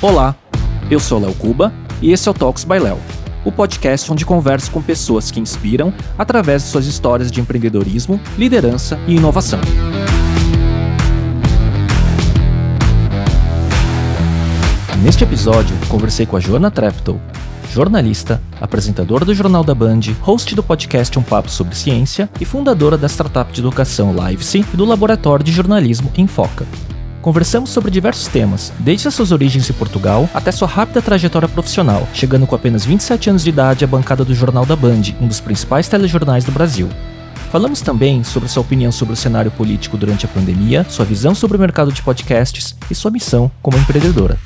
Olá, eu sou Léo Cuba e esse é o Talks by Léo, o podcast onde converso com pessoas que inspiram através de suas histórias de empreendedorismo, liderança e inovação. Neste episódio, conversei com a Joana Treptow, jornalista, apresentadora do Jornal da Band, host do podcast Um Papo sobre Ciência e fundadora da startup de educação Livesy e do laboratório de jornalismo Infoca. Conversamos sobre diversos temas, desde as suas origens em Portugal até sua rápida trajetória profissional, chegando com apenas 27 anos de idade à bancada do Jornal da Band, um dos principais telejornais do Brasil. Falamos também sobre sua opinião sobre o cenário político durante a pandemia, sua visão sobre o mercado de podcasts e sua missão como empreendedora.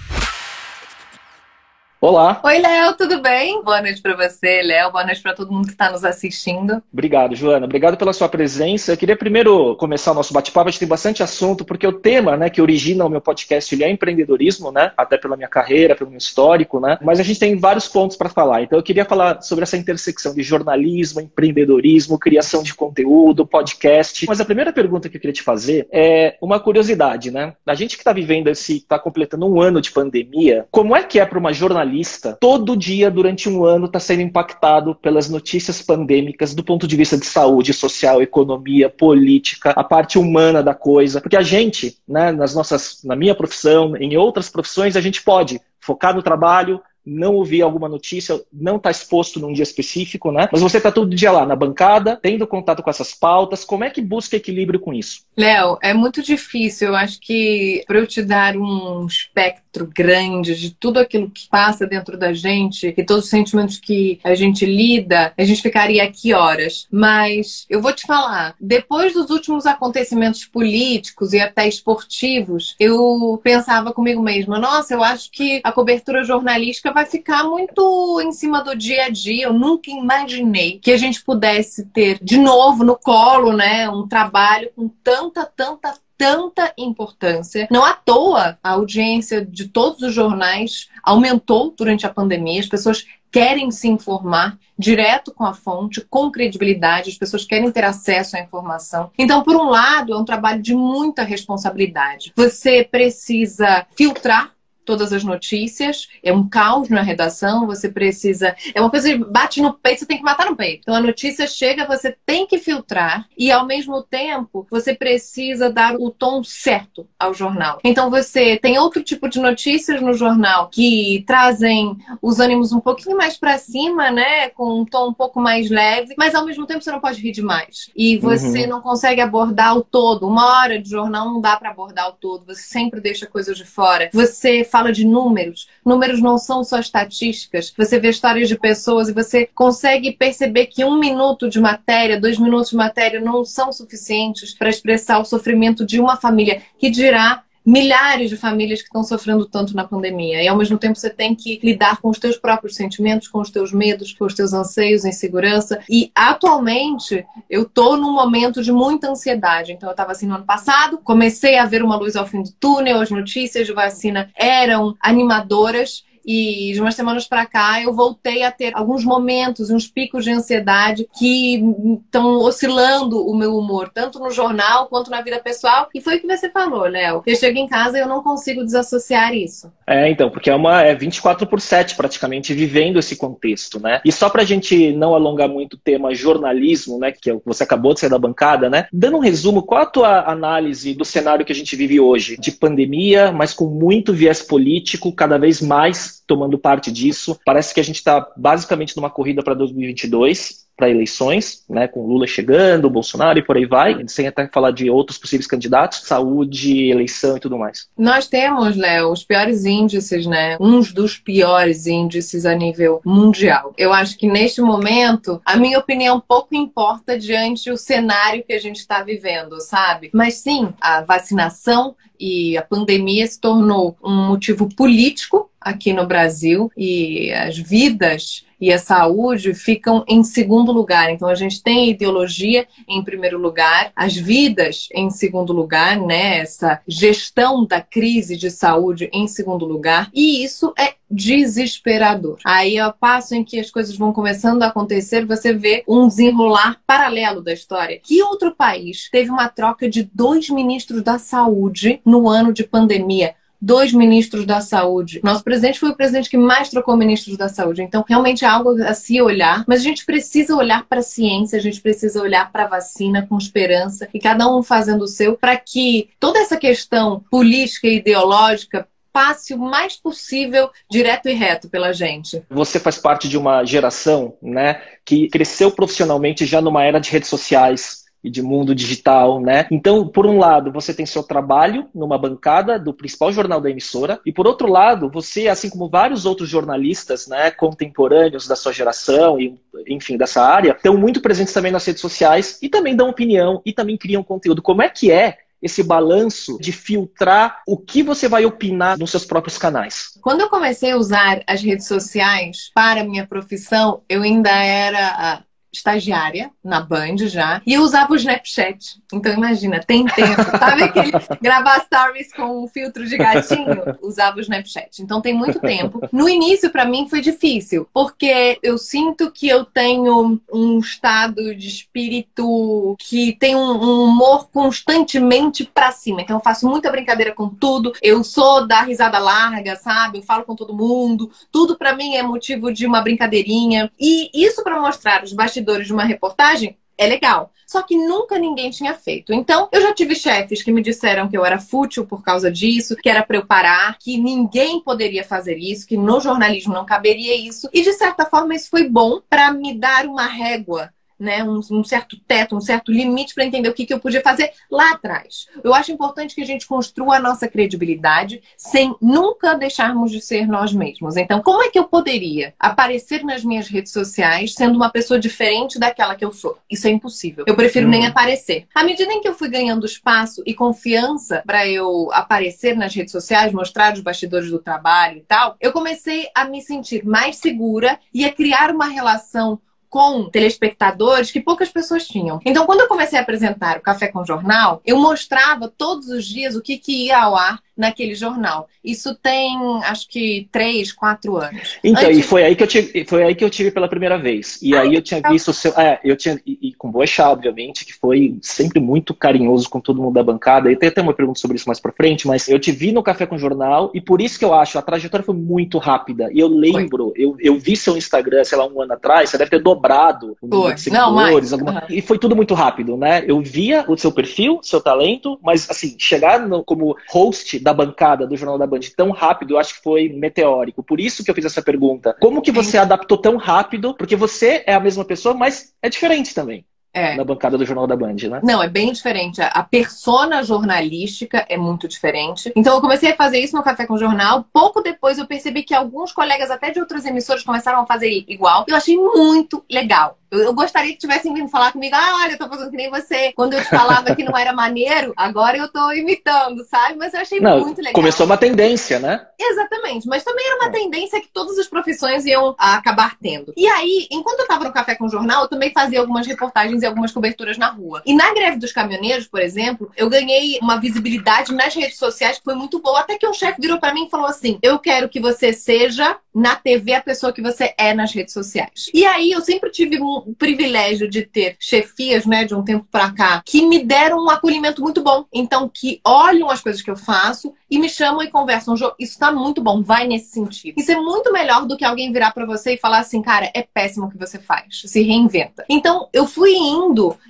Olá. Oi, Léo, tudo bem? Boa noite para você, Léo. Boa noite para todo mundo que está nos assistindo. Obrigado, Joana. Obrigado pela sua presença. Eu queria primeiro começar o nosso bate-papo. A gente tem bastante assunto, porque o tema né, que origina o meu podcast ele é empreendedorismo, né? Até pela minha carreira, pelo meu histórico, né? Mas a gente tem vários pontos para falar. Então eu queria falar sobre essa intersecção de jornalismo, empreendedorismo, criação de conteúdo, podcast. Mas a primeira pergunta que eu queria te fazer é uma curiosidade, né? A gente que está vivendo esse, está completando um ano de pandemia, como é que é para uma jornalista jornalista, todo dia durante um ano está sendo impactado pelas notícias pandêmicas do ponto de vista de saúde, social, economia, política, a parte humana da coisa. Porque a gente, né, nas nossas, na minha profissão, em outras profissões, a gente pode focar no trabalho, não ouvir alguma notícia, não está exposto num dia específico, né? Mas você está todo dia lá na bancada, tendo contato com essas pautas. Como é que busca equilíbrio com isso? Léo, é muito difícil. Eu acho que para eu te dar um espectro grande de tudo aquilo que passa dentro da gente e todos os sentimentos que a gente lida, a gente ficaria aqui horas. Mas eu vou te falar, depois dos últimos acontecimentos políticos e até esportivos, eu pensava comigo mesma, nossa, eu acho que a cobertura jornalística vai ficar muito em cima do dia a dia. Eu nunca imaginei que a gente pudesse ter de novo no colo, né, um trabalho com tanta, tanta, tanta importância. Não à toa a audiência de todos os jornais aumentou durante a pandemia. As pessoas querem se informar direto com a fonte, com credibilidade, as pessoas querem ter acesso à informação. Então, por um lado, é um trabalho de muita responsabilidade. Você precisa filtrar todas as notícias, é um caos na redação, você precisa. É uma coisa que bate no peito, você tem que matar no peito. Então a notícia chega, você tem que filtrar e ao mesmo tempo você precisa dar o tom certo ao jornal. Então você tem outro tipo de notícias no jornal que trazem os ânimos um pouquinho mais para cima, né, com um tom um pouco mais leve, mas ao mesmo tempo você não pode rir demais. E você uhum. não consegue abordar o todo. Uma hora de jornal não dá para abordar o todo, você sempre deixa coisas de fora. Você fala de números. Números não são só estatísticas. Você vê histórias de pessoas e você consegue perceber que um minuto de matéria, dois minutos de matéria não são suficientes para expressar o sofrimento de uma família, que dirá milhares de famílias que estão sofrendo tanto na pandemia. E ao mesmo tempo você tem que lidar com os teus próprios sentimentos, com os teus medos, com os teus anseios, insegurança. E atualmente eu tô num momento de muita ansiedade. Então eu estava assim no ano passado, comecei a ver uma luz ao fim do túnel, as notícias de vacina eram animadoras e de umas semanas para cá eu voltei a ter alguns momentos, uns picos de ansiedade que estão oscilando o meu humor, tanto no jornal quanto na vida pessoal. E foi o que você falou, Léo. Eu chego em casa e eu não consigo desassociar isso. É, então, porque é uma é 24 por 7 praticamente vivendo esse contexto, né? E só pra gente não alongar muito o tema jornalismo, né, que é você acabou de sair da bancada, né? Dando um resumo, qual a tua análise do cenário que a gente vive hoje, de pandemia, mas com muito viés político, cada vez mais tomando parte disso. Parece que a gente está basicamente numa corrida para 2022 para eleições, né, com Lula chegando, Bolsonaro e por aí vai, sem até falar de outros possíveis candidatos, saúde, eleição e tudo mais. Nós temos, Léo, os piores índices, né? Uns dos piores índices a nível mundial. Eu acho que neste momento, a minha opinião pouco importa diante do cenário que a gente está vivendo, sabe? Mas sim, a vacinação e a pandemia se tornou um motivo político aqui no Brasil e as vidas e a saúde ficam em segundo lugar. Então a gente tem a ideologia em primeiro lugar, as vidas em segundo lugar, né? Essa gestão da crise de saúde em segundo lugar, e isso é desesperador. Aí, ao passo em que as coisas vão começando a acontecer, você vê um desenrolar paralelo da história. Que outro país teve uma troca de dois ministros da saúde no ano de pandemia? Dois ministros da saúde. Nosso presidente foi o presidente que mais trocou ministros da saúde. Então, realmente é algo a se olhar. Mas a gente precisa olhar para a ciência, a gente precisa olhar para a vacina com esperança e cada um fazendo o seu para que toda essa questão política e ideológica passe o mais possível direto e reto pela gente. Você faz parte de uma geração, né, que cresceu profissionalmente já numa era de redes sociais, e de mundo digital, né? Então, por um lado, você tem seu trabalho numa bancada do principal jornal da emissora, e por outro lado, você, assim como vários outros jornalistas, né, contemporâneos da sua geração e, enfim, dessa área, estão muito presentes também nas redes sociais e também dão opinião e também criam conteúdo. Como é que é esse balanço de filtrar o que você vai opinar nos seus próprios canais? Quando eu comecei a usar as redes sociais para minha profissão, eu ainda era estagiária na Band já, e eu usava o Snapchat. Então imagina, tem tempo. Sabe aquele gravar stories com um filtro de gatinho? Usava o Snapchat. Então tem muito tempo. No início para mim foi difícil, porque eu sinto que eu tenho um estado de espírito que tem um humor constantemente para cima. Então eu faço muita brincadeira com tudo. Eu sou da risada larga, sabe? Eu falo com todo mundo. Tudo para mim é motivo de uma brincadeirinha. E isso para mostrar os bastidores bastidores de uma reportagem, é legal. Só que nunca ninguém tinha feito. Então, eu já tive chefes que me disseram que eu era fútil por causa disso, que era para eu parar, que ninguém poderia fazer isso, que no jornalismo não caberia isso. E de certa forma, isso foi bom para me dar uma régua né, um, um, certo teto, um certo limite para entender o que, que eu podia fazer lá atrás. Eu acho importante que a gente construa a nossa credibilidade sem nunca deixarmos de ser nós mesmos. Então, como é que eu poderia aparecer nas minhas redes sociais sendo uma pessoa diferente daquela que eu sou? Isso é impossível. Eu prefiro hum. nem aparecer. À medida em que eu fui ganhando espaço e confiança para eu aparecer nas redes sociais, mostrar os bastidores do trabalho e tal, eu comecei a me sentir mais segura e a criar uma relação com telespectadores que poucas pessoas tinham. Então, quando eu comecei a apresentar o Café com Jornal, eu mostrava todos os dias o que, que ia ao ar naquele jornal. Isso tem, acho que, três, quatro anos. Então, Antes... e foi aí que eu tive, foi aí que eu tive pela primeira vez. E Ai, aí eu tinha legal. visto o seu. É, eu tinha. E, e com Boechat, obviamente, que foi sempre muito carinhoso com todo mundo da bancada. E tem até uma pergunta sobre isso mais pra frente, mas eu te vi no Café com Jornal, e por isso que eu acho, a trajetória foi muito rápida. E eu lembro, eu, eu vi seu Instagram, sei lá, um ano atrás, você deve ter dobrado o número de seguidores. Não, alguma... uhum. E foi tudo muito rápido, né? Eu via o seu perfil, seu talento, mas assim, chegar no, como host da bancada do Jornal da Band tão rápido, eu acho que foi meteórico. Por isso que eu fiz essa pergunta. Como que você adaptou tão rápido? Porque você é a mesma pessoa, mas é diferente também. É. Na bancada do Jornal da Band, né? Não, é bem diferente. A persona jornalística é muito diferente. Então eu comecei a fazer isso no Café com o Jornal. Pouco depois eu percebi que alguns colegas, até de outras emissoras, começaram a fazer igual. Eu achei muito legal. Eu, eu, gostaria que tivessem vindo falar comigo, ah, olha, eu tô fazendo que nem você. Quando eu te falava que não era maneiro, agora eu tô imitando, sabe? Mas eu achei não, muito legal. Começou uma tendência, né? Exatamente, mas também era uma é. tendência que todas as profissões iam acabar tendo. E aí, enquanto eu tava no Café com o Jornal, eu também fazia algumas reportagens e algumas coberturas na rua. E na greve dos caminhoneiros, por exemplo, eu ganhei uma visibilidade nas redes sociais que foi muito boa. Até que um chefe virou para mim e falou assim: Eu quero que você seja na TV a pessoa que você é nas redes sociais. E aí eu sempre tive um privilégio de ter chefias, né, de um tempo para cá, que me deram um acolhimento muito bom. Então, que olham as coisas que eu faço e me chamam e conversam. Isso tá muito bom, vai nesse sentido. Isso é muito melhor do que alguém virar para você e falar assim, cara, é péssimo o que você faz. Se reinventa. Então, eu fui indo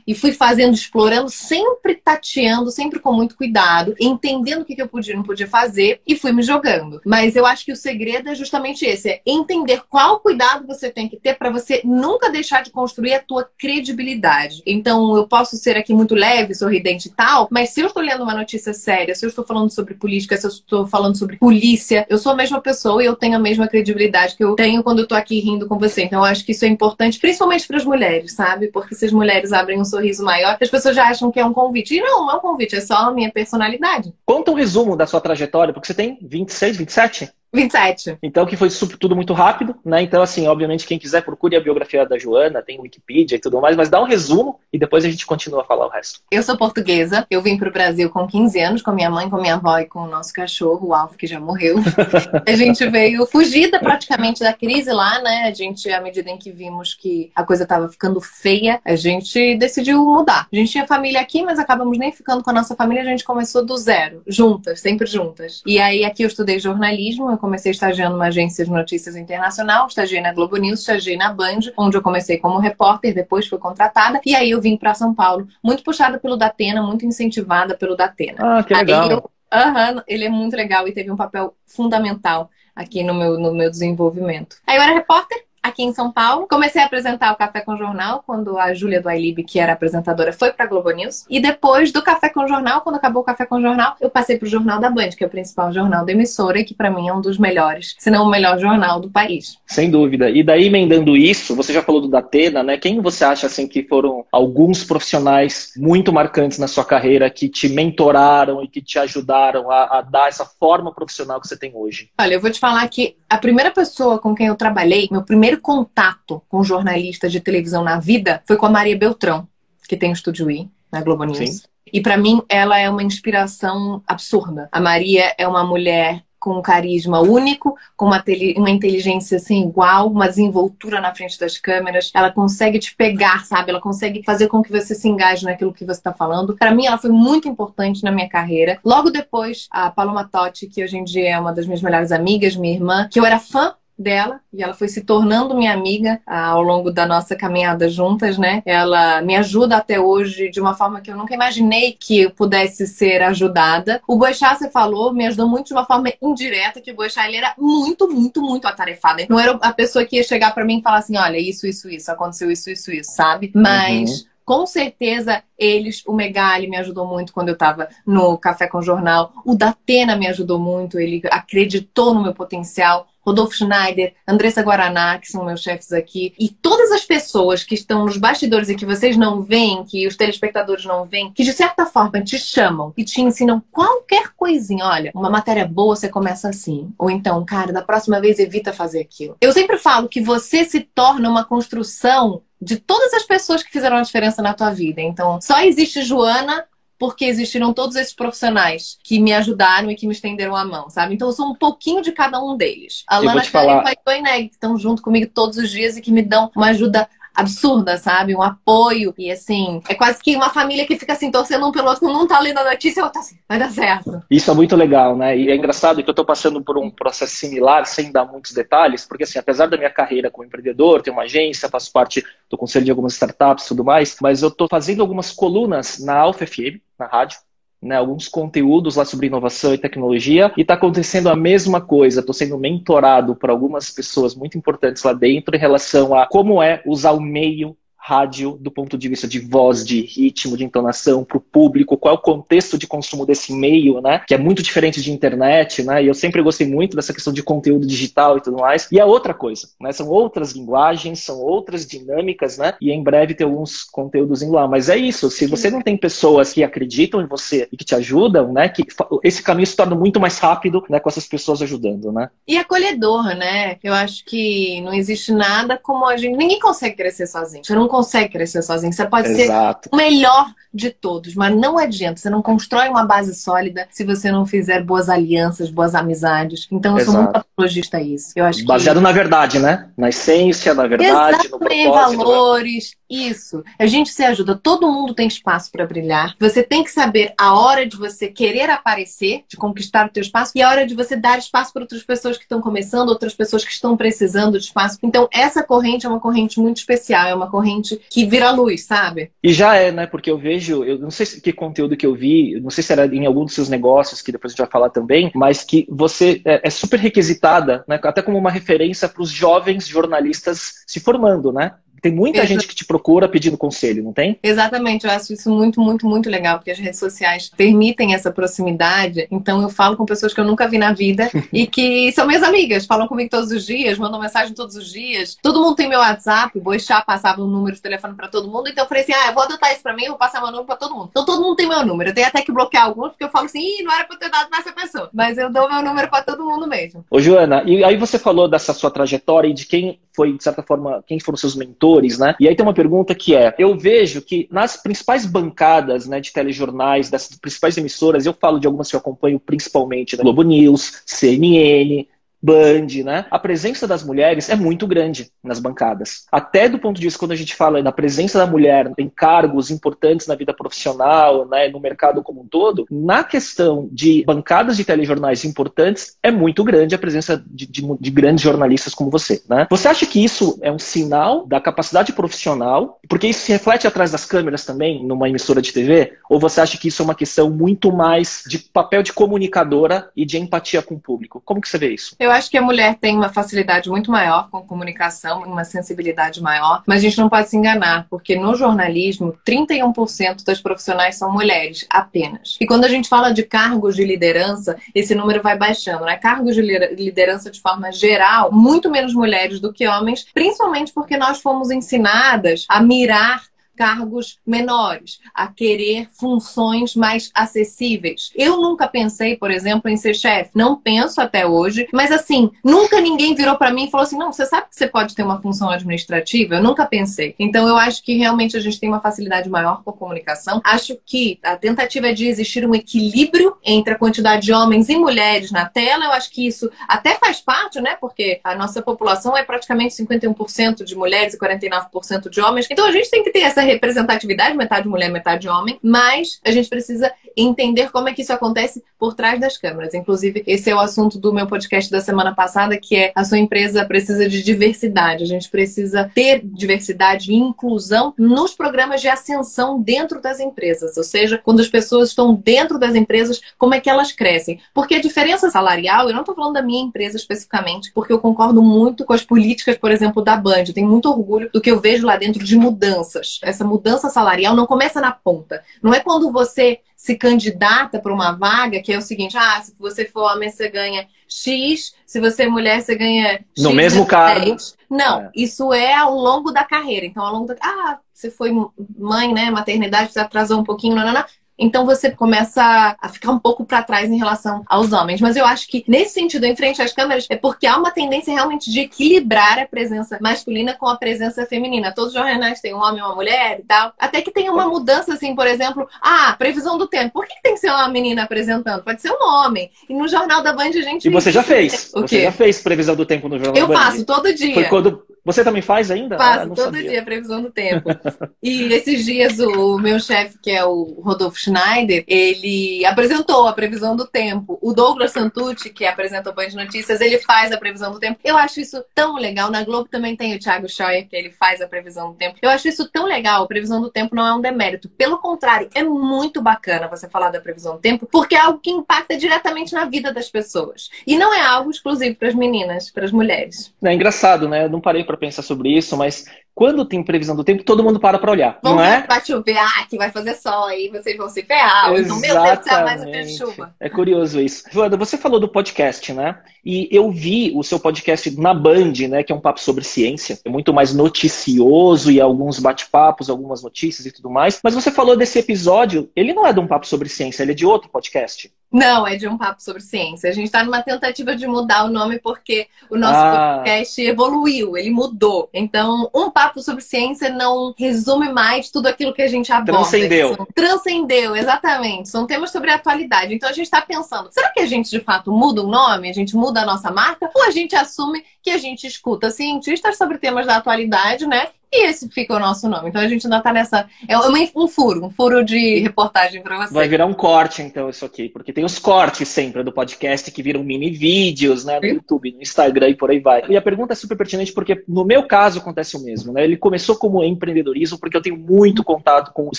e fui fazendo, explorando, sempre tateando, sempre com muito cuidado, entendendo o que eu podia e não podia fazer e fui me jogando. Mas eu acho que o segredo é justamente esse, é entender qual cuidado você tem que ter para você nunca deixar de construir a tua credibilidade. Então, eu posso ser aqui muito leve, sorridente e tal, mas se eu estou lendo uma notícia séria, se eu estou falando sobre política, se eu estou falando sobre polícia, eu sou a mesma pessoa e eu tenho a mesma credibilidade que eu tenho quando eu tô aqui rindo com você. Então, eu acho que isso é importante, principalmente para as mulheres, sabe? Porque se as mulheres abrem um sorriso maior, as pessoas já acham que é um convite. E não, não é um convite, é só a minha personalidade. Conta um resumo da sua trajetória, porque você tem 26, 27? 27. Então, que foi tudo muito rápido, né? Então, assim, obviamente, quem quiser procure a biografia da Joana, tem Wikipedia e tudo mais, mas dá um resumo e depois a gente continua a falar o resto. Eu sou portuguesa, eu vim para o Brasil com 15 anos, com minha mãe, com minha avó e com o nosso cachorro, o Alf, que já morreu. a gente veio fugida praticamente da crise lá, né? A gente, à medida em que vimos que a coisa estava ficando feia, a gente decidiu mudar. A gente tinha família aqui, mas acabamos nem ficando com a nossa família, a gente começou do zero, juntas, sempre juntas. E aí aqui eu estudei jornalismo, eu comecei estagiando numa agência de notícias internacional, estagiei na Globo News, estagiei na Band, onde eu comecei como repórter, depois fui contratada, e aí eu vim para São Paulo, muito puxada pelo Datena, muito incentivada pelo Datena. Ah, que legal. Eu, uhum, ele é muito legal e teve um papel fundamental aqui no meu, no meu desenvolvimento. Aí eu era repórter, aqui em São Paulo. Comecei a apresentar o Café com Jornal quando a Júlia do iLib, que era apresentadora, foi para Globo News. E depois do Café com Jornal, quando acabou o Café com Jornal, eu passei para o Jornal da Band, que é o principal jornal da emissora e que para mim é um dos melhores, se não o melhor jornal do país. Sem dúvida. E daí, emendando isso, você já falou do Datena, né? Quem você acha assim que foram alguns profissionais muito marcantes na sua carreira que te mentoraram e que te ajudaram a, a dar essa forma profissional que você tem hoje? Olha, eu vou te falar que a primeira pessoa com quem eu trabalhei, meu primeiro primeiro contato com jornalista de televisão na vida foi com a Maria Beltrão, que tem o Estúdio I, na Globo News. Sim. E para mim, ela é uma inspiração absurda. A Maria é uma mulher com um carisma único, com uma, uma inteligência assim igual, uma desenvoltura na frente das câmeras. Ela consegue te pegar, sabe? Ela consegue fazer com que você se engaje naquilo que você está falando. Para mim, ela foi muito importante na minha carreira. Logo depois, a Paloma Totti, que hoje em dia é uma das minhas melhores amigas, minha irmã, que eu era fã dela e ela foi se tornando minha amiga ah, ao longo da nossa caminhada juntas, né? Ela me ajuda até hoje de uma forma que eu nunca imaginei que eu pudesse ser ajudada. O Boechat, você falou, me ajudou muito de uma forma indireta, que o Boechat, ele era muito, muito, muito atarefado. Não era a pessoa que ia chegar para mim e falar assim, olha, isso, isso, isso, aconteceu isso, isso, isso, sabe? Mas... Uhum com certeza eles, o Megali me ajudou muito quando eu estava no Café com Jornal, o Datena me ajudou muito, ele acreditou no meu potencial. Rodolfo Schneider, Andressa Guaraná, que são meus chefes aqui, e todas as pessoas que estão nos bastidores e que vocês não veem, que os telespectadores não veem, que de certa forma te chamam e te ensinam qualquer coisinha. Olha, uma matéria boa você começa assim. Ou então, cara, da próxima vez evita fazer aquilo. Eu sempre falo que você se torna uma construção de todas as pessoas que fizeram a diferença na tua vida. Então, só existe Joana porque existiram todos esses profissionais que me ajudaram e que me estenderam a mão, sabe? Então eu sou um pouquinho de cada um deles. A Lana Karen e o Ineg, que estão junto comigo todos os dias e que me dão uma ajuda absurda, sabe? Um apoio. E assim, é quase que uma família que fica assim, torcendo um pelo outro, um tá lendo a notícia o outro tá assim, vai dar certo. Isso é muito legal, né? E é engraçado que eu tô passando por um processo similar, sem dar muitos detalhes, porque assim, apesar da minha carreira como empreendedor, tenho uma agência, faço parte do conselho de algumas startups e tudo mais, mas eu tô fazendo algumas colunas na Alfa FM, na rádio, né, alguns conteúdos lá sobre inovação e tecnologia, e está acontecendo a mesma coisa. Estou sendo mentorado por algumas pessoas muito importantes lá dentro em relação a como é usar o meio rádio do ponto de vista de voz, de ritmo, de entonação para o público, qual é o contexto de consumo desse meio, né? Que é muito diferente de internet, né? E eu sempre gostei muito dessa questão de conteúdo digital e tudo mais. E a outra coisa, né? São outras linguagens, são outras dinâmicas, né? E em breve tem alguns conteúdos em lá. Mas é isso, se você não tem pessoas que acreditam em você e que te ajudam, né? Que esse caminho se torna muito mais rápido, né? Com essas pessoas ajudando, né? E acolhedor, né? Eu acho que não existe nada como a gente. Ninguém consegue crescer sozinho. Você não consegue crescer sozinho. Você pode Exato. ser o melhor de todos, mas não adianta. Você não constrói uma base sólida se você não fizer boas alianças, boas amizades. Então, eu Exato. sou muito apologista a isso. Eu acho Baseado que... na verdade, né? Na essência, na verdade, Exato, no propósito. Né? valores. Isso. A gente se ajuda. Todo mundo tem espaço para brilhar. Você tem que saber a hora de você querer aparecer, de conquistar o teu espaço, e a hora de você dar espaço para outras pessoas que estão começando, outras pessoas que estão precisando de espaço. Então, essa corrente é uma corrente muito especial. É uma corrente que vira luz, sabe? E já é, né? Porque eu vejo, eu não sei que conteúdo que eu vi, não sei se era em algum dos seus negócios, que depois a gente vai falar também, mas que você é, é super requisitada, né? Até como uma referência para os jovens jornalistas se formando, né? Tem muita gente que te procura pedindo conselho, não tem? Exatamente, eu acho isso muito, muito, muito legal, porque as redes sociais permitem essa proximidade. Então eu falo com pessoas que eu nunca vi na vida e que são minhas amigas, falam comigo todos os dias, mandam mensagem todos os dias. Todo mundo tem meu WhatsApp, o Boixá passava um número de telefone para todo mundo, então eu falei assim: ah, eu vou adotar isso para mim, eu vou passar meu número para todo mundo. Então todo mundo tem meu número. Eu tenho até que bloquear alguns, porque eu falo assim: Ih, não era para ter dado pra essa pessoa. Mas eu dou meu número para todo mundo mesmo. Ô, Joana, e aí você falou dessa sua trajetória e de quem foi, de certa forma, quem foram seus mentores, né? E aí tem uma pergunta que é: eu vejo que nas principais bancadas né, de telejornais, das principais emissoras, eu falo de algumas que eu acompanho principalmente, né? Globo News, CNN, Band, né? A presença das mulheres é muito grande nas bancadas. Até do ponto de vista, quando a gente fala da presença da mulher em cargos importantes na vida profissional, né, no mercado como um todo, na questão de bancadas de telejornais importantes, é muito grande a presença de, de, de grandes jornalistas como você, né? Você acha que isso é um sinal da capacidade profissional? Porque isso se reflete atrás das câmeras também, numa emissora de TV? Ou você acha que isso é uma questão muito mais de papel de comunicadora e de empatia com o público? Como que você vê isso? Eu acho que a mulher tem uma facilidade muito maior com comunicação, uma sensibilidade maior, mas a gente não pode se enganar, porque no jornalismo, 31% das profissionais são mulheres, apenas. E quando a gente fala de cargos de liderança, esse número vai baixando, né? Cargos de liderança de forma geral, muito menos mulheres do que homens, principalmente porque nós fomos ensinadas a mirar cargos menores, a querer funções mais acessíveis. Eu nunca pensei, por exemplo, em ser chefe. Não penso até hoje, mas assim, nunca ninguém virou para mim e falou assim: "Não, você sabe que você pode ter uma função administrativa?". Eu nunca pensei. Então eu acho que realmente a gente tem uma facilidade maior com a comunicação. Acho que a tentativa de existir um equilíbrio entre a quantidade de homens e mulheres na tela. Eu acho que isso até faz parte, né? Porque a nossa população é praticamente 51% de mulheres e 49% de homens. Então a gente tem que ter essa representatividade, metade mulher, metade homem, mas a gente precisa entender como é que isso acontece por trás das câmeras. Inclusive, esse é o assunto do meu podcast da semana passada, que é a sua empresa precisa de diversidade. A gente precisa ter diversidade e inclusão nos programas de ascensão dentro das empresas. Ou seja, quando as pessoas estão dentro das empresas, como é que elas crescem? Porque a diferença salarial, eu não estou falando da minha empresa especificamente, porque eu concordo muito com as políticas, por exemplo, da Band. Eu tenho muito orgulho do que eu vejo lá dentro de mudanças. Essa mudança salarial não começa na ponta. Não é quando você se candidata para uma vaga, que é o seguinte: ah, se você for homem, você ganha X, se você é mulher, você ganha X. No mesmo cargo. Não, é. isso é ao longo da carreira. Então, ao longo da. Ah, você foi mãe, né? Maternidade, você atrasou um pouquinho, não, não, não. Então você começa a ficar um pouco para trás em relação aos homens. Mas eu acho que nesse sentido, em frente às câmeras, é porque há uma tendência realmente de equilibrar a presença masculina com a presença feminina. Todos os jornais têm um homem e uma mulher e tal. Até que tem uma mudança, assim, por exemplo, ah, previsão do tempo. Por que tem que ser uma menina apresentando? Pode ser um homem. E no Jornal da Band a gente. E você já fez. O quê? Você já fez previsão do tempo no Jornal eu da Band? Eu faço todo dia. Foi quando você também faz ainda? Faço ah, todo sabia. dia a previsão do tempo. e esses dias o meu chefe, que é o Rodolfo Schneider, ele apresentou a previsão do tempo. O Douglas Santucci, que apresenta o Band Notícias, ele faz a previsão do tempo. Eu acho isso tão legal. Na Globo também tem o Thiago Scheuer, que ele faz a previsão do tempo. Eu acho isso tão legal. A previsão do tempo não é um demérito. Pelo contrário, é muito bacana você falar da previsão do tempo, porque é algo que impacta diretamente na vida das pessoas. E não é algo exclusivo para as meninas, para as mulheres. É engraçado, né? Eu não parei para pensar sobre isso, mas quando tem previsão do tempo, todo mundo para para olhar. Vamos não ver é? vai chover, ah, que vai fazer sol aí, vocês vão se ferrar. Então, meu Deus do céu, mais um chuva. É curioso isso. Joana, você falou do podcast, né? E eu vi o seu podcast na Band, né? Que é um papo sobre ciência. É muito mais noticioso e alguns bate-papos, algumas notícias e tudo mais. Mas você falou desse episódio, ele não é de um papo sobre ciência, ele é de outro podcast. Não, é de um papo sobre ciência. A gente está numa tentativa de mudar o nome porque o nosso ah. podcast evoluiu, ele mudou. Então, um papo sobre ciência não resume mais tudo aquilo que a gente aborda. Transcendeu. São, transcendeu, exatamente. São temas sobre a atualidade. Então, a gente está pensando, será que a gente de fato muda o nome? A gente muda a nossa marca? Ou a gente assume que a gente escuta cientistas sobre temas da atualidade, né? E esse fica o nosso nome. Então a gente ainda tá nessa. É um furo, um furo de reportagem para você. Vai virar um corte, então, isso aqui. Porque tem os cortes sempre do podcast que viram mini vídeos, né? No YouTube, no Instagram e por aí vai. E a pergunta é super pertinente porque, no meu caso, acontece o mesmo, né? Ele começou como empreendedorismo porque eu tenho muito contato com os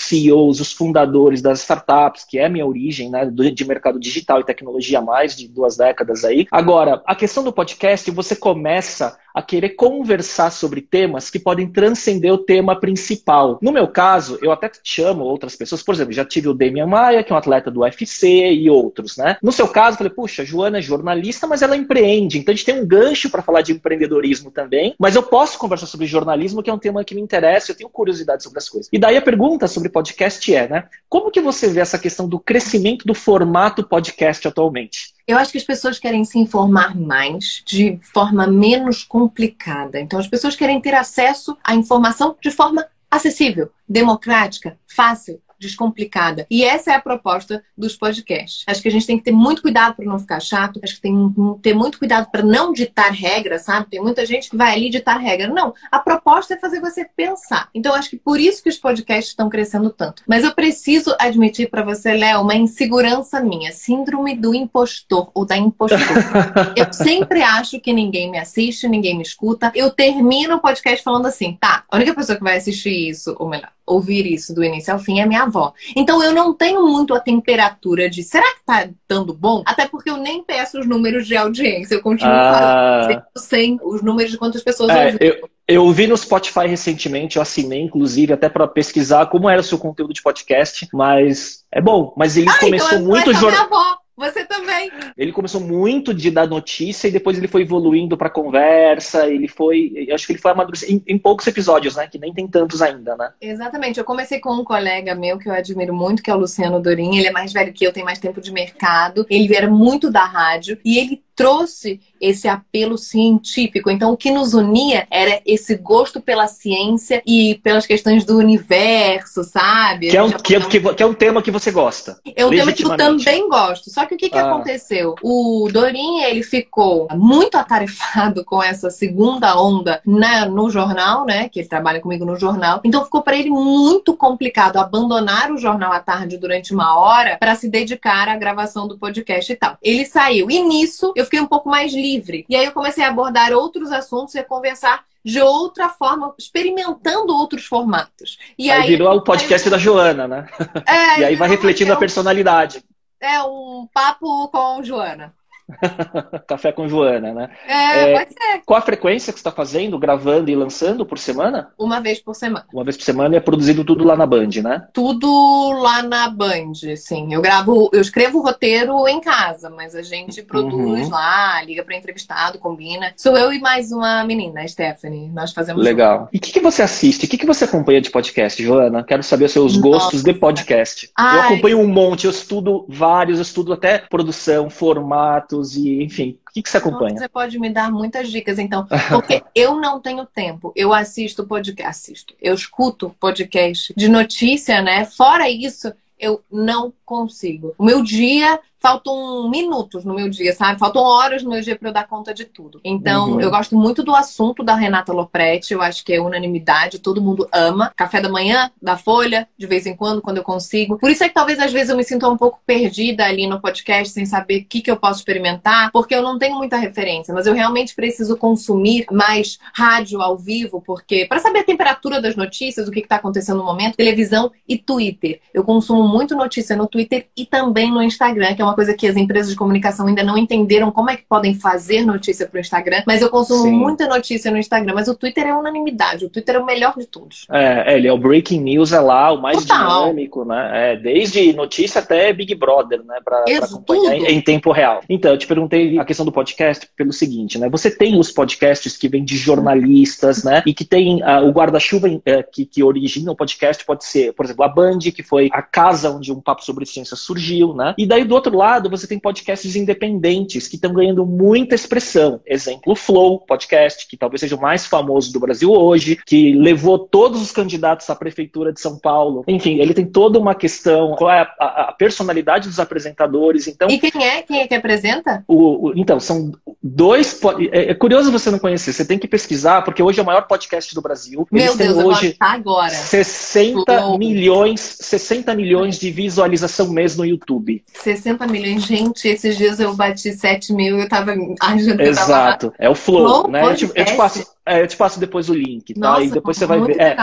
CEOs, os fundadores das startups, que é a minha origem, né? De mercado digital e tecnologia há mais de duas décadas aí. Agora, a questão do podcast, você começa a querer conversar sobre temas que podem transcender transcender o tema principal. No meu caso, eu até chamo outras pessoas, por exemplo, já tive o Demian Maia, que é um atleta do UFC, e outros, né? No seu caso, eu falei, puxa, Joana é jornalista, mas ela empreende, então a gente tem um gancho para falar de empreendedorismo também, mas eu posso conversar sobre jornalismo, que é um tema que me interessa, eu tenho curiosidade sobre as coisas. E daí a pergunta sobre podcast é, né? Como que você vê essa questão do crescimento do formato podcast atualmente? Eu acho que as pessoas querem se informar mais de forma menos complicada. Então, as pessoas querem ter acesso à informação de forma acessível, democrática, fácil descomplicada. E essa é a proposta dos podcasts. Acho que a gente tem que ter muito cuidado para não ficar chato, acho que tem que ter muito cuidado para não ditar regras, sabe? Tem muita gente que vai ali ditar regra. Não, a proposta é fazer você pensar. Então acho que por isso que os podcasts estão crescendo tanto. Mas eu preciso admitir para você, Léo, uma insegurança minha, síndrome do impostor ou da impostora. eu sempre acho que ninguém me assiste, ninguém me escuta. Eu termino o podcast falando assim, tá, a única pessoa que vai assistir isso, ou melhor, ouvir isso do início ao fim é minha avó. Então eu não tenho muito a temperatura de será que tá dando bom? Até porque eu nem peço os números de audiência, eu continuo ah... falando sem os números de quantas pessoas é, ouvem. Eu... Eu vi no Spotify recentemente, eu assinei, inclusive, até para pesquisar como era o seu conteúdo de podcast, mas é bom. Mas ele ah, começou então muito jornal. Você também. Ele começou muito de dar notícia e depois ele foi evoluindo para conversa. Ele foi, eu acho que ele foi amadurecendo em, em, poucos episódios, né? Que nem tem tantos ainda, né? Exatamente. Eu comecei com um colega meu que eu admiro muito, que é o Luciano Dorim. Ele é mais velho que eu, tem mais tempo de mercado. Ele era muito da rádio e ele trouxe esse apelo científico. Então, o que nos unia era esse gosto pela ciência e pelas questões do universo, sabe? Que é um, que, é, que, que é um tema que você gosta. É um tema que eu também gosto. Só que o que, que ah. aconteceu? O Dorin, ele ficou muito atarefado com essa segunda onda na, no jornal, né? Que ele trabalha comigo no jornal. Então, ficou para ele muito complicado abandonar o jornal à tarde durante uma hora para se dedicar à gravação do podcast e tal. Ele saiu. E nisso, eu eu fiquei um pouco mais livre. E aí eu comecei a abordar outros assuntos e a conversar de outra forma, experimentando outros formatos. E aí, aí virou o podcast aí... da Joana, né? É, e aí vai refletindo é um... a personalidade. É um papo com Joana. Café com Joana, né? É, é, pode ser. Qual a frequência que você está fazendo, gravando e lançando por semana? Uma vez por semana. Uma vez por semana e é produzido tudo lá na Band, né? Tudo lá na Band, sim. Eu gravo, eu escrevo o roteiro em casa, mas a gente produz uhum. lá, liga para entrevistado, combina. Sou eu e mais uma menina, a Stephanie. Nós fazemos. Legal. E o que, que, você assiste? O que, que você acompanha de podcast, Joana? Quero saber os seus Nossa. gostos de podcast. Ai. Eu acompanho um monte, eu estudo vários, eu estudo até produção, formato e, enfim, o que, que você acompanha? Você pode me dar muitas dicas, então, porque eu não tenho tempo. Eu assisto podcast, assisto, eu escuto podcast de notícia, né? Fora isso, eu não consigo. O meu dia faltam minutos no meu dia, sabe? Faltam horas no meu dia para eu dar conta de tudo. Então, uhum. eu gosto muito do assunto da Renata Lopretti, eu acho que é unanimidade, todo mundo ama. Café da manhã, da Folha, de vez em quando, quando eu consigo. Por isso é que talvez às vezes eu me sinta um pouco perdida ali no podcast, sem saber o que, que eu posso experimentar, porque eu não tenho muita referência, mas eu realmente preciso consumir mais rádio ao vivo, porque para saber a temperatura das notícias, o que está acontecendo no momento, televisão e Twitter. Eu consumo muito notícia no Twitter e também no Instagram, que é uma coisa que as empresas de comunicação ainda não entenderam como é que podem fazer notícia para o Instagram. Mas eu consumo Sim. muita notícia no Instagram. Mas o Twitter é unanimidade. O Twitter é o melhor de todos. É, ele é o breaking news, é lá, o mais Total. dinâmico, né? É, desde notícia até Big Brother, né? Para acompanhar em, em, tempo real. Então, eu te perguntei a questão do podcast pelo seguinte, né? Você tem os podcasts que vêm de jornalistas, né? E que tem uh, o guarda-chuva uh, que, que origina o podcast, pode ser, por exemplo, a Band, que foi a casa onde um papo sobre ciência surgiu, né? E daí do outro lado, você tem podcasts independentes que estão ganhando muita expressão. Exemplo, o Flow Podcast, que talvez seja o mais famoso do Brasil hoje, que levou todos os candidatos à prefeitura de São Paulo. Enfim, ele tem toda uma questão, qual é a, a, a personalidade dos apresentadores. Então, e quem é? Quem é que apresenta? O, o, então, são dois. É, é, curioso você não conhecer, você tem que pesquisar, porque hoje é o maior podcast do Brasil. Meu Eles Deus, têm hoje agora. 60 Flow. milhões, 60 milhões de visualização mês no YouTube. 60 milhões gente, esses dias eu bati 7 mil e eu tava que Exato. Tava... É o flow, flow né? Eu te, eu te, passo, É, eu te passo depois o link, tá? Nossa, e depois você vai ver. É.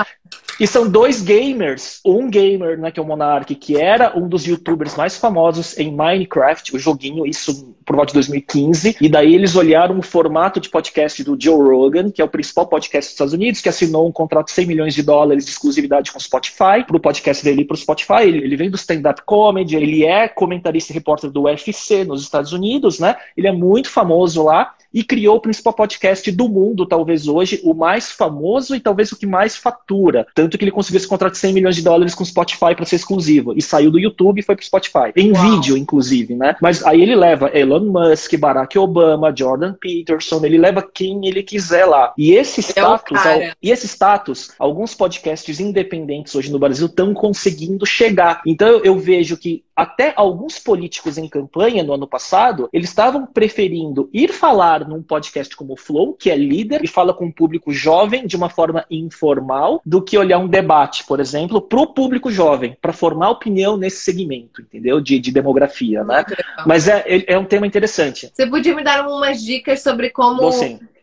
E são dois gamers. Um gamer, né, que é o Monark, que era um dos youtubers mais famosos em Minecraft, o joguinho, isso por volta de 2015. E daí eles olharam o formato de podcast do Joe Rogan, que é o principal podcast dos Estados Unidos, que assinou um contrato de 100 milhões de dólares de exclusividade com o Spotify, pro podcast dele e pro Spotify. Ele, ele vem do stand-up comedy, ele é comentarista e repórter do UFC nos Estados Unidos, né? Ele é muito famoso lá e criou o principal podcast do mundo, talvez hoje, o mais famoso e talvez o que mais fatura. Tanto que ele conseguiu esse contrato de 100 milhões de dólares com o Spotify para ser exclusivo. E saiu do YouTube e foi pro Spotify. Em Uau. vídeo, inclusive, né? Mas aí ele leva Elon Musk, Barack Obama, Jordan Peterson, ele leva quem ele quiser lá. E esse é status, é e esse status, alguns podcasts independentes hoje no Brasil estão conseguindo chegar. Então eu vejo que até alguns políticos em campanha no ano passado, eles estavam preferindo ir falar num podcast como o Flow, que é líder e fala com um público jovem de uma forma informal, do que olhar um debate, por exemplo, para o público jovem, para formar opinião nesse segmento, entendeu? De, de demografia, né? Mas é, é um tema interessante. Você podia me dar umas dicas sobre como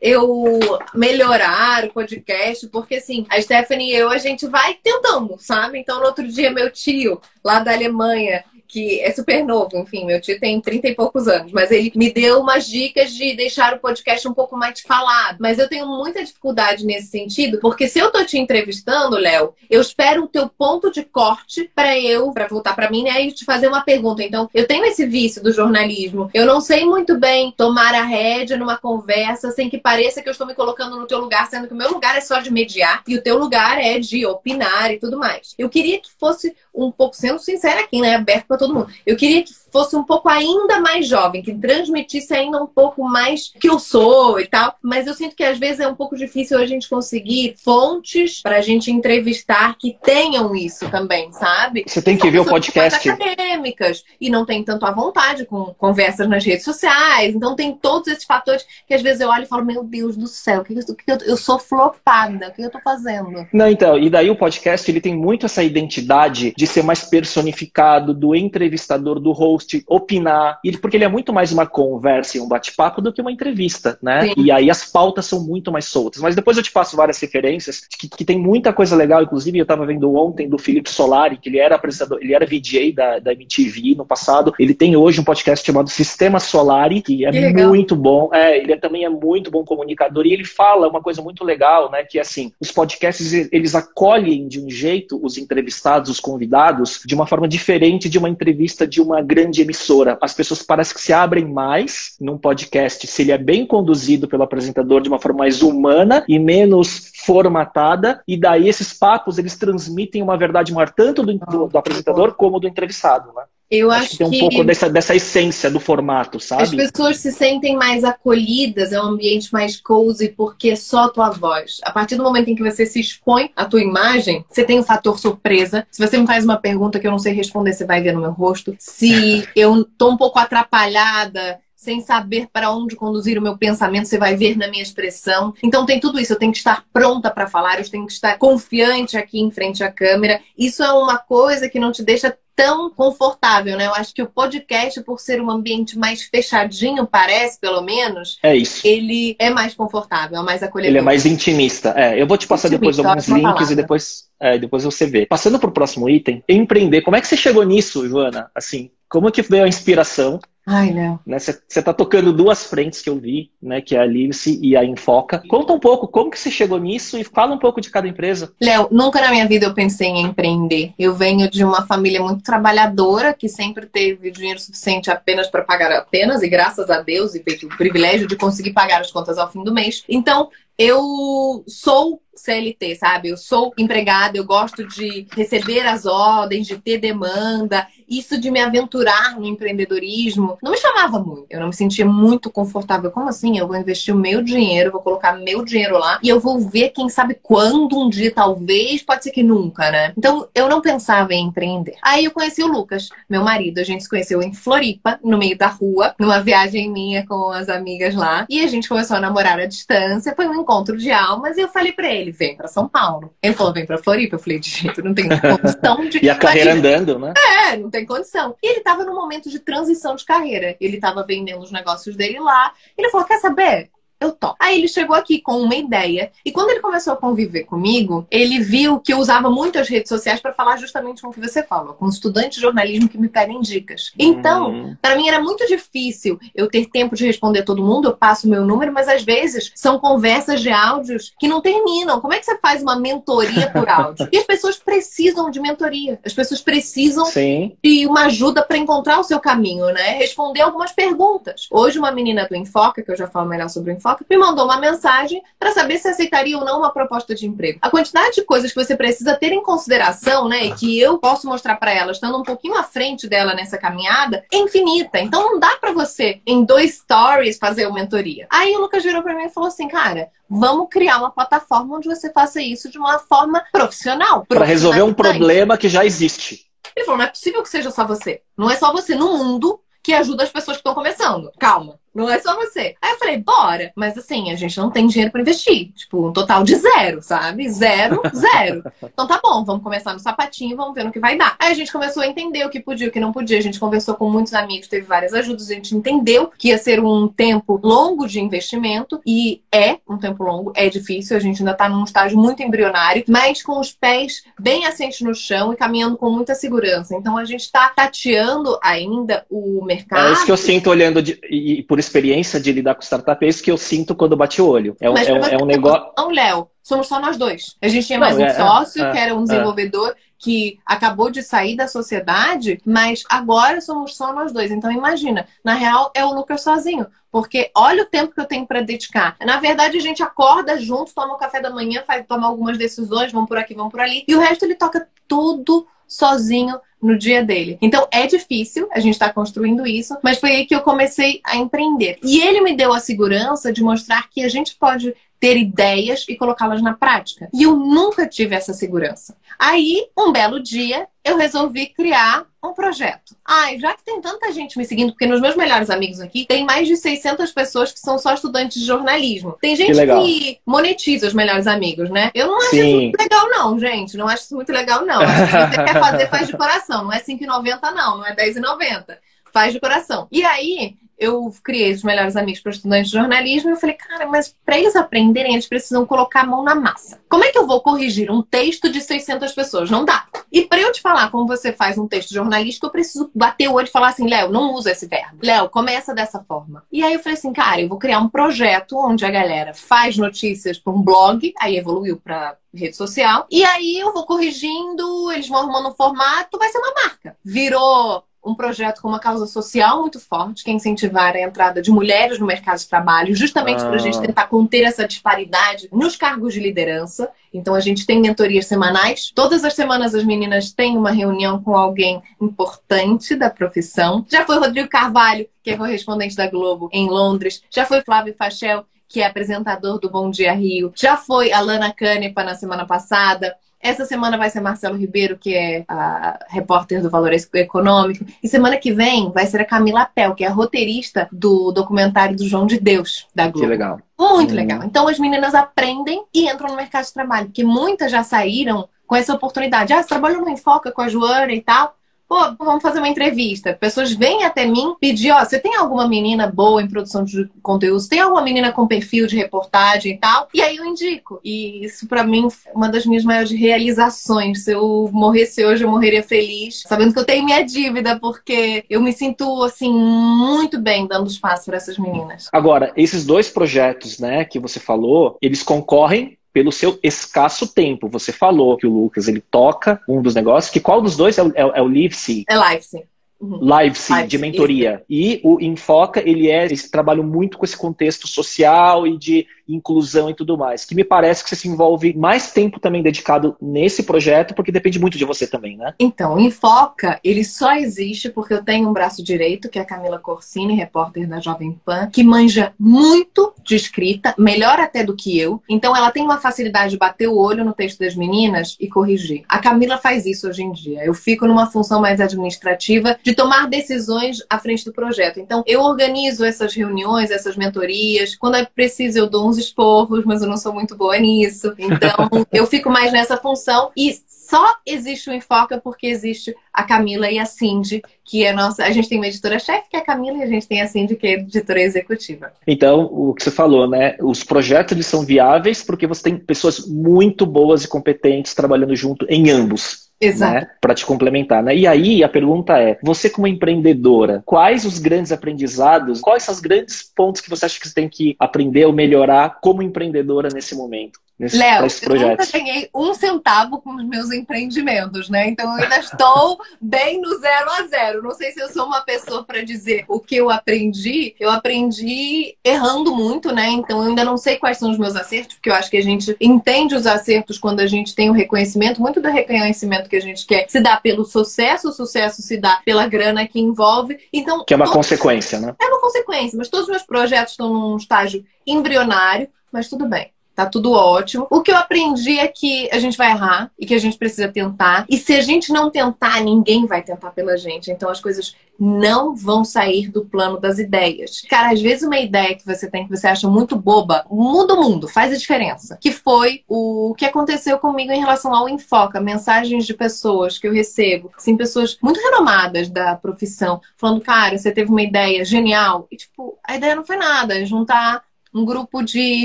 eu melhorar o podcast, porque assim, a Stephanie e eu, a gente vai tentando, sabe? Então, no outro dia, meu tio, lá da Alemanha, que é super novo, enfim, meu tio tem 30 e poucos anos, mas ele me deu umas dicas de deixar o podcast um pouco mais falado. Mas eu tenho muita dificuldade nesse sentido, porque se eu tô te entrevistando, Léo, eu espero o teu ponto de corte para eu, para voltar para mim, né, e te fazer uma pergunta. Então, eu tenho esse vício do jornalismo. Eu não sei muito bem tomar a rédea numa conversa sem que pareça que eu estou me colocando no teu lugar, sendo que o meu lugar é só de mediar e o teu lugar é de opinar e tudo mais. Eu queria que fosse um pouco, sendo sincera aqui, né, aberto para todo mundo. Eu queria que fosse um pouco ainda mais jovem, que transmitisse ainda um pouco mais que eu sou e tal. Mas eu sinto que às vezes é um pouco difícil a gente conseguir fontes para a gente entrevistar que tenham isso também, sabe? Você tem que ver o podcast. acadêmicas e não tem tanto à vontade com conversas nas redes sociais. Então tem todos esses fatores que às vezes eu olho e falo, meu Deus do céu, que, que eu, eu sou flopada, o que eu tô fazendo? Não, então, e daí o podcast ele tem muito essa identidade de ser mais personificado, do entrevistador, do host opinar, porque ele é muito mais uma conversa e um bate-papo do que uma entrevista, né? Sim. E aí as pautas são muito mais soltas. Mas depois eu te passo várias referências, que, que tem muita coisa legal, inclusive eu estava vendo ontem do Felipe Solari, que ele era apresentador, ele era VJ da, da MTV no passado, ele tem hoje um podcast chamado Sistema Solari, que é que muito bom, é, ele é, também é muito bom comunicador, e ele fala uma coisa muito legal, né, que é assim, os podcasts, eles acolhem de um jeito os entrevistados, os convidados, de uma forma diferente de uma entrevista de uma grande emissora, as pessoas parecem que se abrem mais num podcast se ele é bem conduzido pelo apresentador de uma forma mais humana e menos formatada, e daí esses papos eles transmitem uma verdade maior tanto do, do, do apresentador como do entrevistado, né? Eu acho, acho que tem um pouco dessa, dessa essência do formato, sabe? As pessoas se sentem mais acolhidas, é um ambiente mais cozy porque é só tua voz. A partir do momento em que você se expõe à tua imagem, você tem o um fator surpresa. Se você me faz uma pergunta que eu não sei responder, você vai ver no meu rosto. Se eu tô um pouco atrapalhada, sem saber para onde conduzir o meu pensamento, você vai ver na minha expressão. Então tem tudo isso, eu tenho que estar pronta para falar, eu tenho que estar confiante aqui em frente à câmera. Isso é uma coisa que não te deixa tão confortável, né? Eu acho que o podcast, por ser um ambiente mais fechadinho, parece, pelo menos. É isso. Ele é mais confortável, é mais acolhedor. Ele é mais intimista. É, eu vou te passar intimista, depois alguns links palavra. e depois, é, depois você vê. Passando para o próximo item, empreender. Como é que você chegou nisso, Joana? Assim, como que veio a inspiração? Ai, Léo. Né, você está tocando duas frentes que eu vi, né, que é a Livse e a Infoca. Conta um pouco como que você chegou nisso e fala um pouco de cada empresa. Léo, nunca na minha vida eu pensei em empreender. Eu venho de uma família muito trabalhadora que sempre teve dinheiro suficiente apenas para pagar apenas e graças a Deus e teve o privilégio de conseguir pagar as contas ao fim do mês. Então, eu sou CLT, sabe? Eu sou empregada, eu gosto de receber as ordens, de ter demanda. Isso de me aventurar no empreendedorismo não me chamava muito. Eu não me sentia muito confortável. Como assim? Eu vou investir o meu dinheiro, vou colocar meu dinheiro lá e eu vou ver, quem sabe quando, um dia, talvez, pode ser que nunca, né? Então eu não pensava em empreender. Aí eu conheci o Lucas, meu marido. A gente se conheceu em Floripa, no meio da rua, numa viagem minha com as amigas lá. E a gente começou a namorar à distância. Foi um encontro de almas e eu falei para ele vem para São Paulo. Ele falou, vem para Floripa. Eu falei, de jeito, não tem condição de. e a carreira andando, né? É, não tem condição. E ele tava num momento de transição de carreira. Ele tava vendendo os negócios dele lá. Ele falou, quer saber? Eu topo. Aí ele chegou aqui com uma ideia e quando ele começou a conviver comigo, ele viu que eu usava muito as redes sociais para falar justamente com o que você fala, com estudantes de jornalismo que me pedem dicas. Então, uhum. para mim era muito difícil eu ter tempo de responder todo mundo, eu passo o meu número, mas às vezes são conversas de áudios que não terminam. Como é que você faz uma mentoria por áudio? E as pessoas precisam de mentoria. As pessoas precisam Sim. de uma ajuda para encontrar o seu caminho, né? Responder algumas perguntas. Hoje uma menina do Enfoca, que eu já falo melhor sobre o Enfoca, me mandou uma mensagem para saber se aceitaria ou não uma proposta de emprego. A quantidade de coisas que você precisa ter em consideração, né, e que eu posso mostrar para ela, estando um pouquinho à frente dela nessa caminhada, é infinita. Então não dá para você em dois stories fazer uma mentoria. Aí o Lucas virou para mim e falou assim, cara, vamos criar uma plataforma onde você faça isso de uma forma profissional. Para resolver um problema que já existe. Ele falou, não é possível que seja só você. Não é só você no mundo que ajuda as pessoas que estão começando. Calma. Não é só você. Aí eu falei, bora. Mas assim, a gente não tem dinheiro para investir. Tipo, um total de zero, sabe? Zero, zero. Então tá bom, vamos começar no sapatinho, vamos ver no que vai dar. Aí a gente começou a entender o que podia, o que não podia. A gente conversou com muitos amigos, teve várias ajudas. A gente entendeu que ia ser um tempo longo de investimento. E é um tempo longo, é difícil. A gente ainda tá num estágio muito embrionário, mas com os pés bem assentes no chão e caminhando com muita segurança. Então a gente tá tateando ainda o mercado. É isso que eu sinto olhando de, e por isso experiência de lidar com startup, é isso que eu sinto quando bate o olho. É um, é um, é um negócio. Não, Léo, somos só nós dois. A gente tinha mais não, um é, sócio, é, que era um é. desenvolvedor que acabou de sair da sociedade, mas agora somos só nós dois. Então imagina, na real é o Lucas sozinho, porque olha o tempo que eu tenho para dedicar. Na verdade a gente acorda junto, toma o café da manhã, faz toma algumas decisões, vamos por aqui, vamos por ali, e o resto ele toca tudo sozinho no dia dele. Então é difícil, a gente está construindo isso, mas foi aí que eu comecei a empreender. E ele me deu a segurança de mostrar que a gente pode ter ideias e colocá-las na prática. E eu nunca tive essa segurança. Aí, um belo dia, eu resolvi criar um projeto. Ai, já que tem tanta gente me seguindo, porque nos meus melhores amigos aqui tem mais de 600 pessoas que são só estudantes de jornalismo. Tem gente que, que monetiza os melhores amigos, né? Eu não acho Sim. isso muito legal, não, gente. Não acho isso muito legal, não. Acho que você quer fazer, faz de coração. Não é R$5,90, não. Não é R$10,90 faz de coração. E aí, eu criei os melhores amigos para estudantes de jornalismo e eu falei, cara, mas para eles aprenderem, eles precisam colocar a mão na massa. Como é que eu vou corrigir um texto de 600 pessoas? Não dá. E para eu te falar como você faz um texto jornalístico, eu preciso bater o olho e falar assim, Léo, não usa esse verbo. Léo, começa dessa forma. E aí eu falei assim, cara, eu vou criar um projeto onde a galera faz notícias para um blog, aí evoluiu para rede social. E aí eu vou corrigindo, eles vão arrumando um formato, vai ser uma marca. Virou um projeto com uma causa social muito forte, que é incentivar a entrada de mulheres no mercado de trabalho, justamente ah. para a gente tentar conter essa disparidade nos cargos de liderança. Então, a gente tem mentorias semanais. Todas as semanas as meninas têm uma reunião com alguém importante da profissão. Já foi Rodrigo Carvalho, que é correspondente da Globo em Londres. Já foi Flávio Fachel, que é apresentador do Bom Dia Rio. Já foi Alana Canepa na semana passada. Essa semana vai ser Marcelo Ribeiro, que é a repórter do Valor Econômico. E semana que vem vai ser a Camila Pel, que é a roteirista do documentário do João de Deus, da Globo. Que legal. Muito hum. legal. Então as meninas aprendem e entram no mercado de trabalho, porque muitas já saíram com essa oportunidade. Ah, você trabalhou no Enfoca com a Joana e tal pô, vamos fazer uma entrevista. Pessoas vêm até mim pedir, ó, você tem alguma menina boa em produção de conteúdo? Tem alguma menina com perfil de reportagem e tal? E aí eu indico. E isso para mim é uma das minhas maiores realizações. Se eu morresse hoje, eu morreria feliz, sabendo que eu tenho minha dívida, porque eu me sinto assim muito bem dando espaço para essas meninas. Agora, esses dois projetos, né, que você falou, eles concorrem pelo seu escasso tempo. Você falou que o Lucas ele toca um dos negócios, que qual dos dois é o, é, é o Livesey? É Livesey. Uhum. De mentoria. Isso. E o Enfoca, ele é, eles trabalham muito com esse contexto social e de inclusão e tudo mais. Que me parece que você se envolve mais tempo também dedicado nesse projeto, porque depende muito de você também, né? Então, o Enfoca, ele só existe porque eu tenho um braço direito, que é a Camila Corsini, repórter da Jovem Pan, que manja muito de escrita, melhor até do que eu. Então, ela tem uma facilidade de bater o olho no texto das meninas e corrigir. A Camila faz isso hoje em dia. Eu fico numa função mais administrativa de tomar decisões à frente do projeto. Então, eu organizo essas reuniões, essas mentorias. Quando é preciso, eu dou uns esporros, mas eu não sou muito boa nisso. Então, eu fico mais nessa função e só existe o Enfoca porque existe a Camila e a Cindy, que é nossa. A gente tem uma editora-chefe, que é a Camila, e a gente tem a Cindy, que é a editora executiva. Então, o que você falou, né? Os projetos eles são viáveis porque você tem pessoas muito boas e competentes trabalhando junto em ambos. Exato. Né, para te complementar, né? E aí a pergunta é: você como empreendedora, quais os grandes aprendizados, quais são os grandes pontos que você acha que você tem que aprender ou melhorar como empreendedora nesse momento? Léo, eu nunca ganhei um centavo com os meus empreendimentos, né? Então eu ainda estou bem no zero a zero. Não sei se eu sou uma pessoa para dizer o que eu aprendi. Eu aprendi errando muito, né? Então eu ainda não sei quais são os meus acertos, porque eu acho que a gente entende os acertos quando a gente tem o reconhecimento. Muito do reconhecimento que a gente quer se dá pelo sucesso, o sucesso se dá pela grana que envolve. Então que é uma todos... consequência, né? É uma consequência, mas todos os meus projetos estão num estágio embrionário, mas tudo bem tá tudo ótimo. O que eu aprendi é que a gente vai errar e que a gente precisa tentar. E se a gente não tentar, ninguém vai tentar pela gente. Então as coisas não vão sair do plano das ideias. Cara, às vezes uma ideia que você tem que você acha muito boba, muda o mundo, faz a diferença. Que foi o que aconteceu comigo em relação ao Enfoca, mensagens de pessoas que eu recebo, sim, pessoas muito renomadas da profissão, falando, cara, você teve uma ideia genial. E tipo, a ideia não foi nada, juntar um grupo de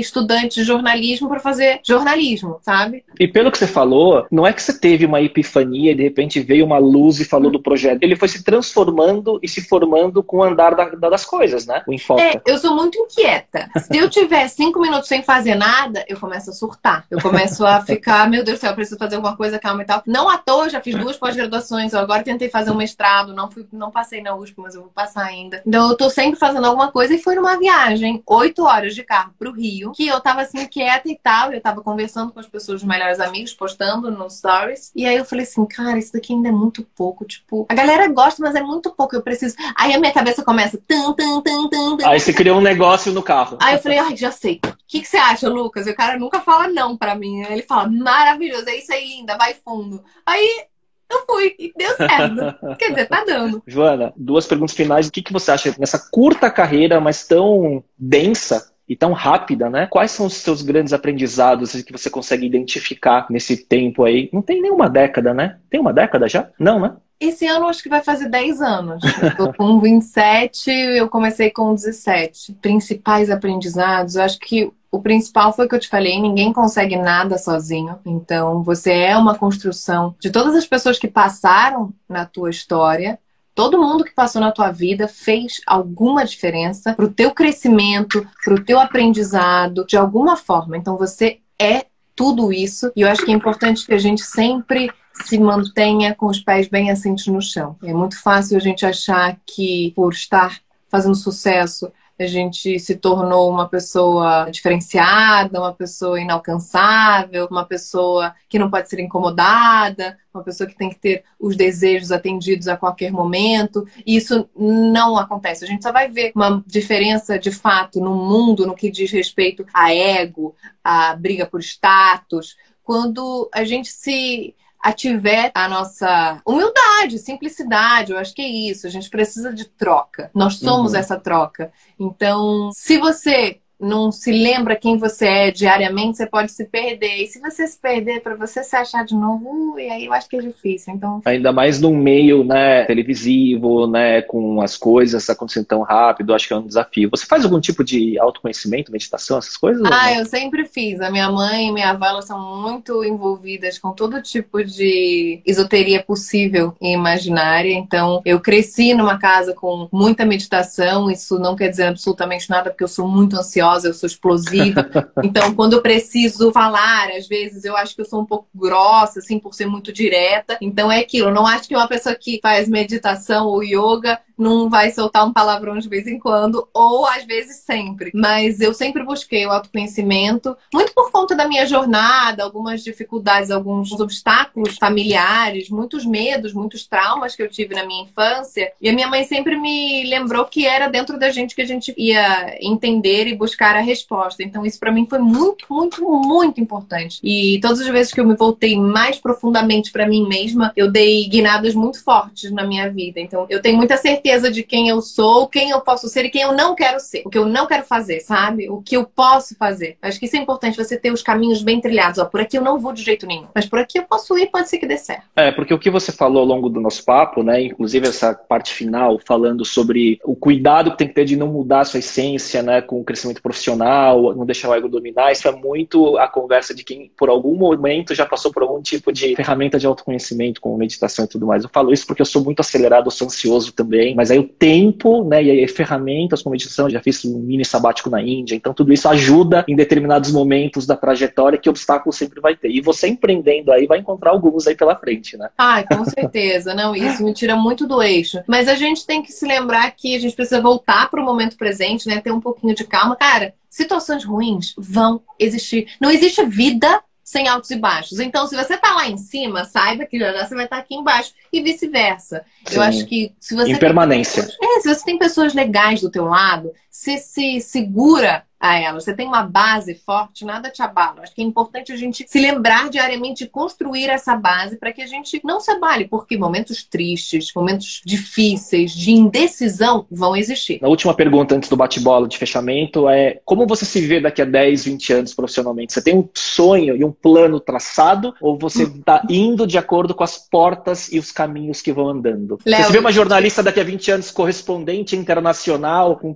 estudantes de jornalismo para fazer jornalismo, sabe? E pelo que você falou, não é que você teve uma epifania e de repente veio uma luz e falou do projeto. Ele foi se transformando e se formando com o andar da, das coisas, né? O enfoque. É, eu sou muito inquieta. Se eu tiver cinco minutos sem fazer nada, eu começo a surtar. Eu começo a ficar, meu Deus do céu, eu preciso fazer alguma coisa, calma e tal. Não à toa, já fiz duas pós-graduações, eu agora tentei fazer um mestrado, não, fui, não passei na USP, mas eu vou passar ainda. Então eu tô sempre fazendo alguma coisa e fui numa viagem, oito horas de carro pro Rio, que eu tava assim quieta e tal, eu tava conversando com as pessoas, os melhores amigos, postando no stories. E aí eu falei assim, cara, isso daqui ainda é muito pouco, tipo, a galera gosta, mas é muito pouco, eu preciso. Aí a minha cabeça começa tan tan tan tan. tan. Aí você criou um negócio no carro. Aí eu falei, ai, já sei. O que, que você acha, Lucas? E o cara nunca fala não pra mim. Ele fala, maravilhoso, é isso aí, linda, vai fundo. Aí eu fui e deu certo. Quer dizer, tá dando. Joana, duas perguntas finais. O que, que você acha nessa curta carreira, mas tão densa, e tão rápida, né? Quais são os seus grandes aprendizados que você consegue identificar nesse tempo aí? Não tem nenhuma década, né? Tem uma década já? Não, né? Esse ano acho que vai fazer 10 anos. Eu tô com 27, eu comecei com 17. Principais aprendizados, eu acho que o principal foi o que eu te falei, ninguém consegue nada sozinho. Então, você é uma construção de todas as pessoas que passaram na tua história Todo mundo que passou na tua vida fez alguma diferença para o teu crescimento, para o teu aprendizado, de alguma forma. Então você é tudo isso. E eu acho que é importante que a gente sempre se mantenha com os pés bem assentos no chão. É muito fácil a gente achar que por estar fazendo sucesso a gente se tornou uma pessoa diferenciada, uma pessoa inalcançável, uma pessoa que não pode ser incomodada, uma pessoa que tem que ter os desejos atendidos a qualquer momento. E isso não acontece. A gente só vai ver uma diferença de fato no mundo no que diz respeito a ego, a briga por status, quando a gente se ativer a nossa humildade, simplicidade. Eu acho que é isso. A gente precisa de troca. Nós somos uhum. essa troca. Então, se você não se lembra quem você é diariamente, você pode se perder. E se você se perder, para você se achar de novo, uh, e aí eu acho que é difícil. Então... Ainda mais num meio né, televisivo, né, com as coisas acontecendo tão rápido, acho que é um desafio. Você faz algum tipo de autoconhecimento, meditação, essas coisas? Ah, eu sempre fiz. A minha mãe e minha avó são muito envolvidas com todo tipo de esoteria possível e imaginária. Então, eu cresci numa casa com muita meditação. Isso não quer dizer absolutamente nada, porque eu sou muito ansiosa eu sou explosiva. Então, quando eu preciso falar, às vezes eu acho que eu sou um pouco grossa, assim, por ser muito direta. Então é aquilo. Eu não acho que uma pessoa que faz meditação ou yoga não vai soltar um palavrão de vez em quando, ou às vezes sempre. Mas eu sempre busquei o autoconhecimento, muito por conta da minha jornada, algumas dificuldades, alguns obstáculos familiares, muitos medos, muitos traumas que eu tive na minha infância. E a minha mãe sempre me lembrou que era dentro da gente que a gente ia entender e buscar a resposta. Então, isso para mim foi muito, muito, muito importante. E todas as vezes que eu me voltei mais profundamente para mim mesma, eu dei guinadas muito fortes na minha vida. Então, eu tenho muita certeza certeza de quem eu sou, quem eu posso ser e quem eu não quero ser. O que eu não quero fazer, sabe? O que eu posso fazer. Acho que isso é importante, você ter os caminhos bem trilhados. Ó, por aqui eu não vou de jeito nenhum. Mas por aqui eu posso ir, pode ser que dê certo. É, porque o que você falou ao longo do nosso papo, né? Inclusive essa parte final, falando sobre o cuidado que tem que ter de não mudar a sua essência, né? Com o crescimento profissional, não deixar o ego dominar. Isso é muito a conversa de quem, por algum momento, já passou por algum tipo de ferramenta de autoconhecimento, como meditação e tudo mais. Eu falo isso porque eu sou muito acelerado, eu sou ansioso também, mas aí o tempo, né? E aí ferramentas como meditação, já fiz um mini sabático na Índia, então tudo isso ajuda em determinados momentos da trajetória que obstáculo sempre vai ter. E você empreendendo aí vai encontrar alguns aí pela frente, né? Ah, com certeza. Não, isso me tira muito do eixo. Mas a gente tem que se lembrar que a gente precisa voltar para o momento presente, né? Ter um pouquinho de calma. Cara, situações ruins vão existir. Não existe vida sem altos e baixos. Então, se você tá lá em cima, saiba que já, já você vai estar tá aqui embaixo e vice-versa. Eu acho que se você impermanência. Pessoas, é, se você tem pessoas legais do teu lado, se se segura a ela. Você tem uma base forte, nada te abala. Acho que é importante a gente se lembrar diariamente de construir essa base para que a gente não se abale, porque momentos tristes, momentos difíceis, de indecisão vão existir. A última pergunta antes do bate-bola de fechamento é como você se vê daqui a 10, 20 anos profissionalmente? Você tem um sonho e um plano traçado ou você está indo de acordo com as portas e os caminhos que vão andando? Léo, você se vê uma jornalista daqui a 20 anos correspondente internacional com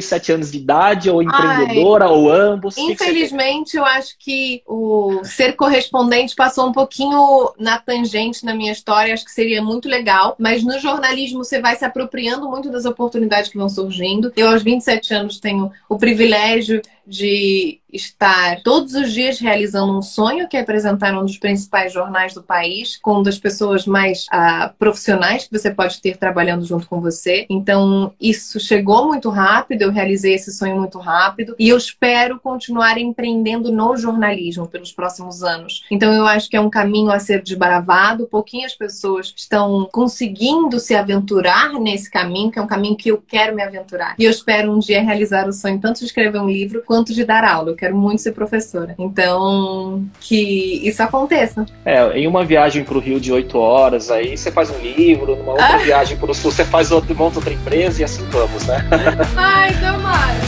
47 anos de idade ou empreendedora? vendedora ou ambos? Infelizmente, eu acho que o ser correspondente passou um pouquinho na tangente na minha história. Acho que seria muito legal. Mas no jornalismo, você vai se apropriando muito das oportunidades que vão surgindo. Eu, aos 27 anos, tenho o privilégio de estar todos os dias realizando um sonho, que é apresentar um dos principais jornais do país, com uma das pessoas mais uh, profissionais que você pode ter trabalhando junto com você. Então, isso chegou muito rápido, eu realizei esse sonho muito rápido e eu espero continuar empreendendo no jornalismo pelos próximos anos. Então, eu acho que é um caminho a ser desbravado, pouquinhas pessoas estão conseguindo se aventurar nesse caminho, que é um caminho que eu quero me aventurar. E eu espero um dia realizar o sonho tanto de escrever um livro quanto de dar aula. Eu quero muito ser professora. Então, que isso aconteça. É, em uma viagem para o Rio de oito horas, aí você faz um livro, numa outra ah. viagem para o Sul, você faz outro, monta outra empresa e assim vamos, né? Ai, tomara.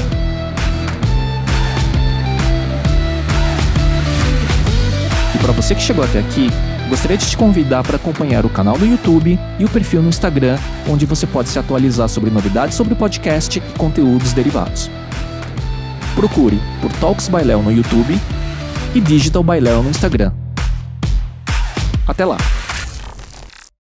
E para você que chegou até aqui, gostaria de te convidar para acompanhar o canal do YouTube e o perfil no Instagram, onde você pode se atualizar sobre novidades sobre o podcast e conteúdos derivados. Procure por Talks by Léo no YouTube e Digital by Léo no Instagram. Até lá!